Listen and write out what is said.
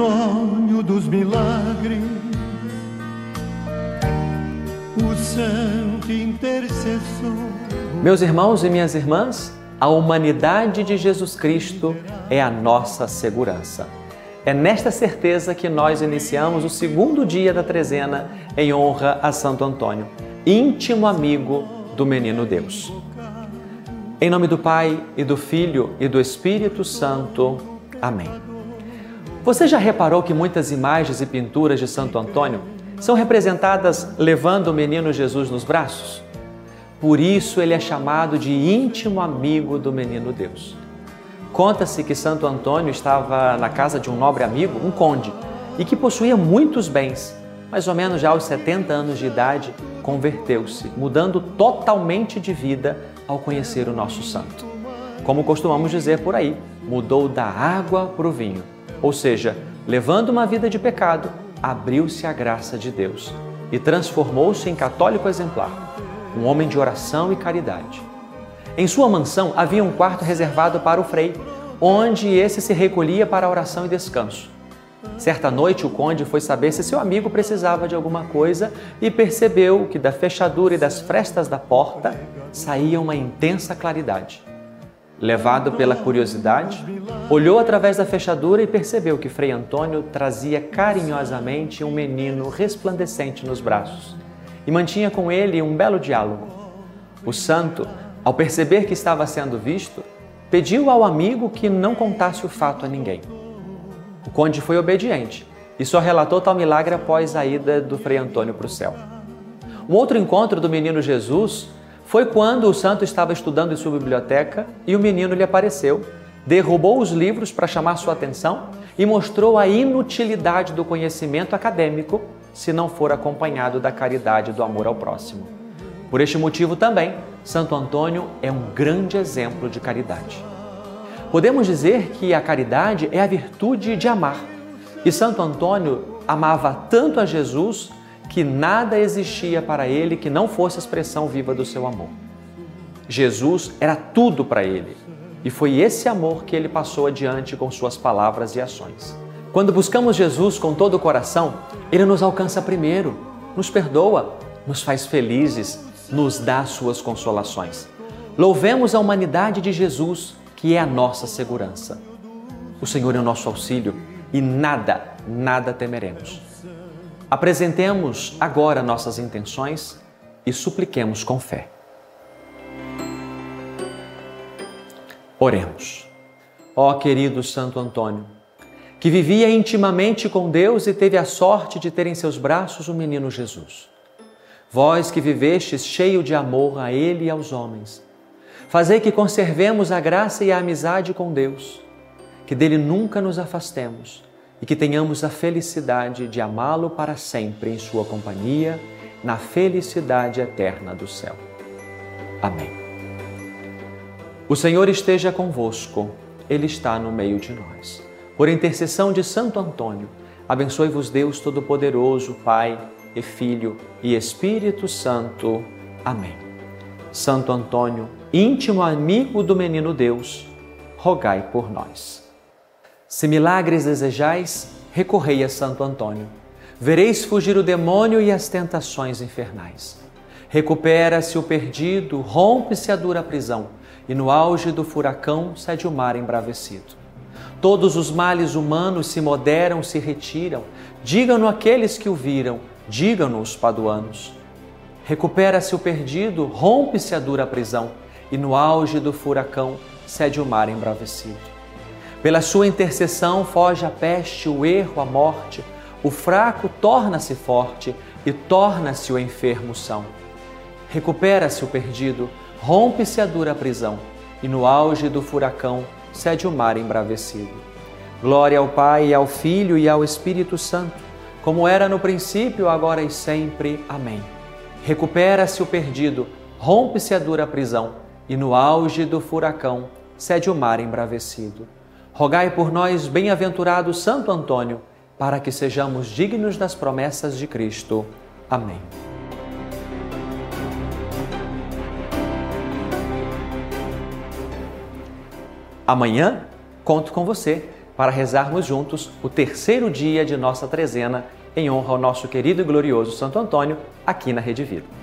Antônio dos Milagres, o santo intercessor. Meus irmãos e minhas irmãs, a humanidade de Jesus Cristo é a nossa segurança. É nesta certeza que nós iniciamos o segundo dia da trezena em honra a Santo Antônio, íntimo amigo do menino Deus. Em nome do Pai e do Filho e do Espírito Santo. Amém. Você já reparou que muitas imagens e pinturas de Santo Antônio são representadas levando o menino Jesus nos braços? Por isso ele é chamado de íntimo amigo do menino Deus. Conta-se que Santo Antônio estava na casa de um nobre amigo, um conde, e que possuía muitos bens. Mais ou menos já aos 70 anos de idade, converteu-se, mudando totalmente de vida ao conhecer o nosso santo. Como costumamos dizer por aí, mudou da água para o vinho. Ou seja, levando uma vida de pecado, abriu-se à graça de Deus e transformou-se em católico exemplar, um homem de oração e caridade. Em sua mansão havia um quarto reservado para o frei, onde esse se recolhia para oração e descanso. Certa noite, o conde foi saber se seu amigo precisava de alguma coisa e percebeu que da fechadura e das frestas da porta saía uma intensa claridade. Levado pela curiosidade, olhou através da fechadura e percebeu que Frei Antônio trazia carinhosamente um menino resplandecente nos braços e mantinha com ele um belo diálogo. O santo ao perceber que estava sendo visto, pediu ao amigo que não contasse o fato a ninguém. O conde foi obediente e só relatou tal milagre após a ida do Frei Antônio para o céu. Um outro encontro do menino Jesus foi quando o santo estava estudando em sua biblioteca e o menino lhe apareceu, derrubou os livros para chamar sua atenção e mostrou a inutilidade do conhecimento acadêmico se não for acompanhado da caridade e do amor ao próximo. Por este motivo também, Santo Antônio é um grande exemplo de caridade. Podemos dizer que a caridade é a virtude de amar. E Santo Antônio amava tanto a Jesus que nada existia para ele que não fosse a expressão viva do seu amor. Jesus era tudo para ele e foi esse amor que ele passou adiante com suas palavras e ações. Quando buscamos Jesus com todo o coração, ele nos alcança primeiro, nos perdoa, nos faz felizes nos dá suas consolações. Louvemos a humanidade de Jesus, que é a nossa segurança. O Senhor é o nosso auxílio e nada, nada temeremos. Apresentemos agora nossas intenções e supliquemos com fé. Oremos. Ó querido Santo Antônio, que vivia intimamente com Deus e teve a sorte de ter em seus braços o menino Jesus vós que vivestes cheio de amor a Ele e aos homens. Fazei que conservemos a graça e a amizade com Deus, que dele nunca nos afastemos e que tenhamos a felicidade de amá-lo para sempre em Sua companhia, na felicidade eterna do céu. Amém. O Senhor esteja convosco, Ele está no meio de nós. Por intercessão de Santo Antônio, abençoe-vos Deus Todo-Poderoso, Pai e Filho e Espírito Santo. Amém. Santo Antônio, íntimo amigo do menino Deus, rogai por nós. Se milagres desejais, recorrei a Santo Antônio. Vereis fugir o demônio e as tentações infernais. Recupera-se o perdido, rompe-se a dura prisão, e no auge do furacão cede o mar embravecido. Todos os males humanos se moderam, se retiram. Digam-no aqueles que o viram, Digam-nos, paduanos. Recupera-se o perdido, rompe-se a dura prisão, e no auge do furacão cede o mar embravecido. Pela sua intercessão foge a peste, o erro, a morte, o fraco torna-se forte e torna-se o enfermo são. Recupera-se o perdido, rompe-se a dura prisão, e no auge do furacão cede o mar embravecido. Glória ao Pai, ao Filho e ao Espírito Santo como era no princípio, agora e sempre. Amém. Recupera-se o perdido, rompe-se a dura prisão, e no auge do furacão cede o mar embravecido. Rogai por nós, bem-aventurado Santo Antônio, para que sejamos dignos das promessas de Cristo. Amém. Amanhã conto com você para rezarmos juntos o terceiro dia de nossa trezena em honra ao nosso querido e glorioso Santo Antônio, aqui na Rede Vida.